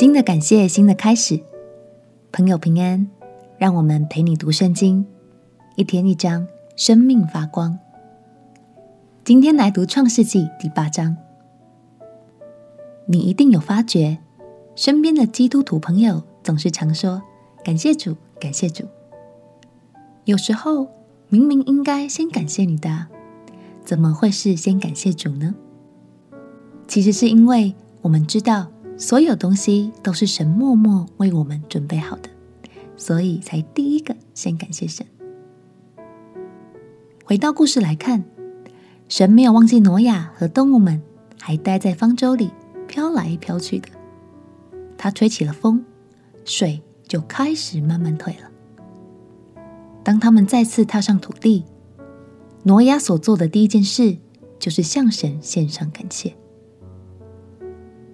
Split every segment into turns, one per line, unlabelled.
新的感谢，新的开始。朋友平安，让我们陪你读圣经，一天一章，生命发光。今天来读创世纪第八章。你一定有发觉，身边的基督徒朋友总是常说：“感谢主，感谢主。”有时候明明应该先感谢你的，怎么会是先感谢主呢？其实是因为我们知道。所有东西都是神默默为我们准备好的，所以才第一个先感谢神。回到故事来看，神没有忘记挪亚和动物们，还待在方舟里飘来飘去的。他吹起了风，水就开始慢慢退了。当他们再次踏上土地，挪亚所做的第一件事就是向神献上感谢。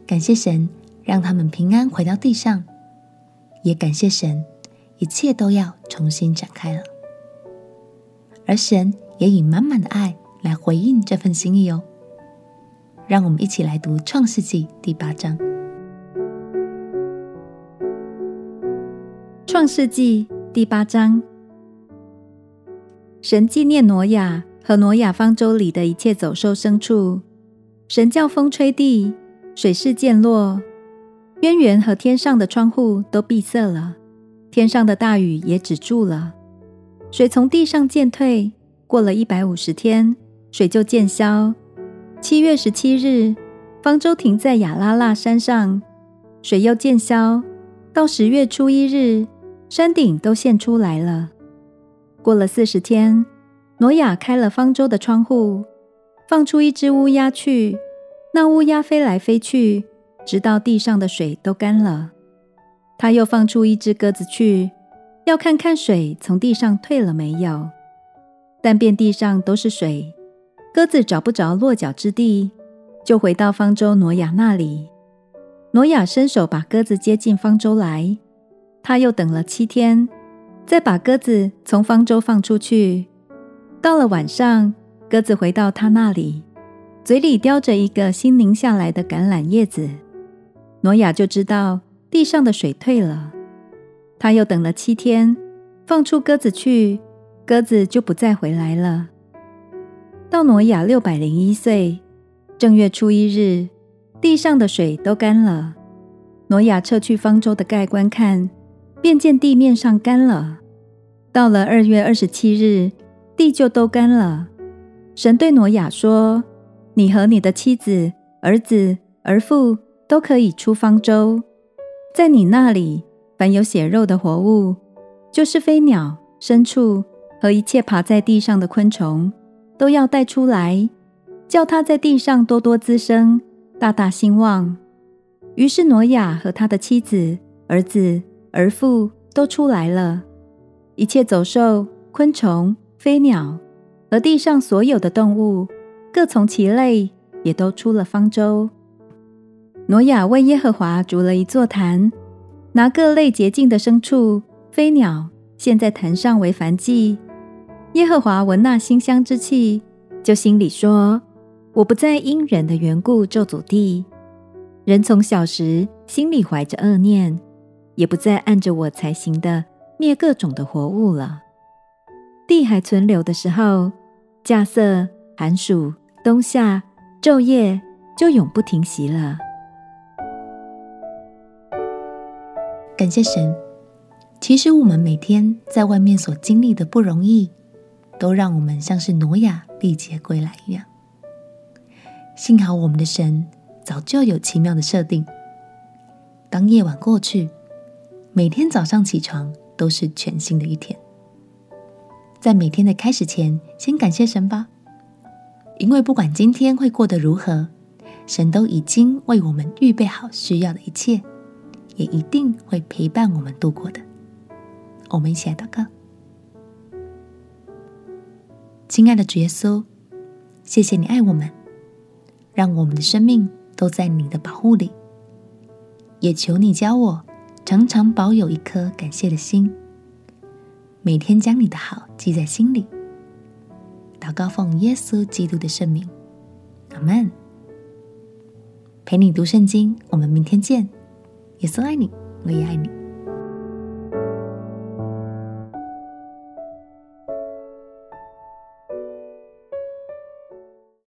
感谢神让他们平安回到地上，也感谢神，一切都要重新展开了。而神也以满满的爱来回应这份心意哦。让我们一起来读创世纪第八章。
创世纪第八章，神纪念挪亚和挪亚方舟里的一切走兽牲畜，神叫风吹地。水势渐落，渊源和天上的窗户都闭塞了，天上的大雨也止住了，水从地上渐退。过了一百五十天，水就渐消。七月十七日，方舟停在亚拉腊山上，水又渐消。到十月初一日，山顶都现出来了。过了四十天，挪亚开了方舟的窗户，放出一只乌鸦去。那乌鸦飞来飞去，直到地上的水都干了。他又放出一只鸽子去，要看看水从地上退了没有。但遍地上都是水，鸽子找不着落脚之地，就回到方舟挪亚那里。挪亚伸手把鸽子接进方舟来。他又等了七天，再把鸽子从方舟放出去。到了晚上，鸽子回到他那里。嘴里叼着一个新拧下来的橄榄叶子，挪亚就知道地上的水退了。他又等了七天，放出鸽子去，鸽子就不再回来了。到挪亚六百零一岁正月初一日，地上的水都干了。挪亚撤去方舟的盖观看，便见地面上干了。到了二月二十七日，地就都干了。神对挪亚说。你和你的妻子、儿子、儿妇都可以出方舟，在你那里，凡有血肉的活物，就是飞鸟、牲畜和一切爬在地上的昆虫，都要带出来，叫它在地上多多滋生，大大兴旺。于是挪亚和他的妻子、儿子、儿妇都出来了，一切走兽、昆虫、飞鸟和地上所有的动物。各从其类，也都出了方舟。挪亚为耶和华筑了一座坛，拿各类洁净的牲畜、飞鸟献在坛上为燔祭。耶和华闻那馨香之气，就心里说：“我不再因人的缘故咒诅地。人从小时心里怀着恶念，也不再按着我才行的灭各种的活物了。地还存留的时候，稼穡、寒暑。”冬夏昼夜就永不停息了。
感谢神，其实我们每天在外面所经历的不容易，都让我们像是挪亚历劫归来一样。幸好我们的神早就有奇妙的设定，当夜晚过去，每天早上起床都是全新的一天。在每天的开始前，先感谢神吧。因为不管今天会过得如何，神都已经为我们预备好需要的一切，也一定会陪伴我们度过的。我们一起来祷告：亲爱的主耶稣，谢谢你爱我们，让我们的生命都在你的保护里。也求你教我常常保有一颗感谢的心，每天将你的好记在心里。祷告奉耶稣基督的圣名，阿门。陪你读圣经，我们明天见。耶稣爱你，我也爱你。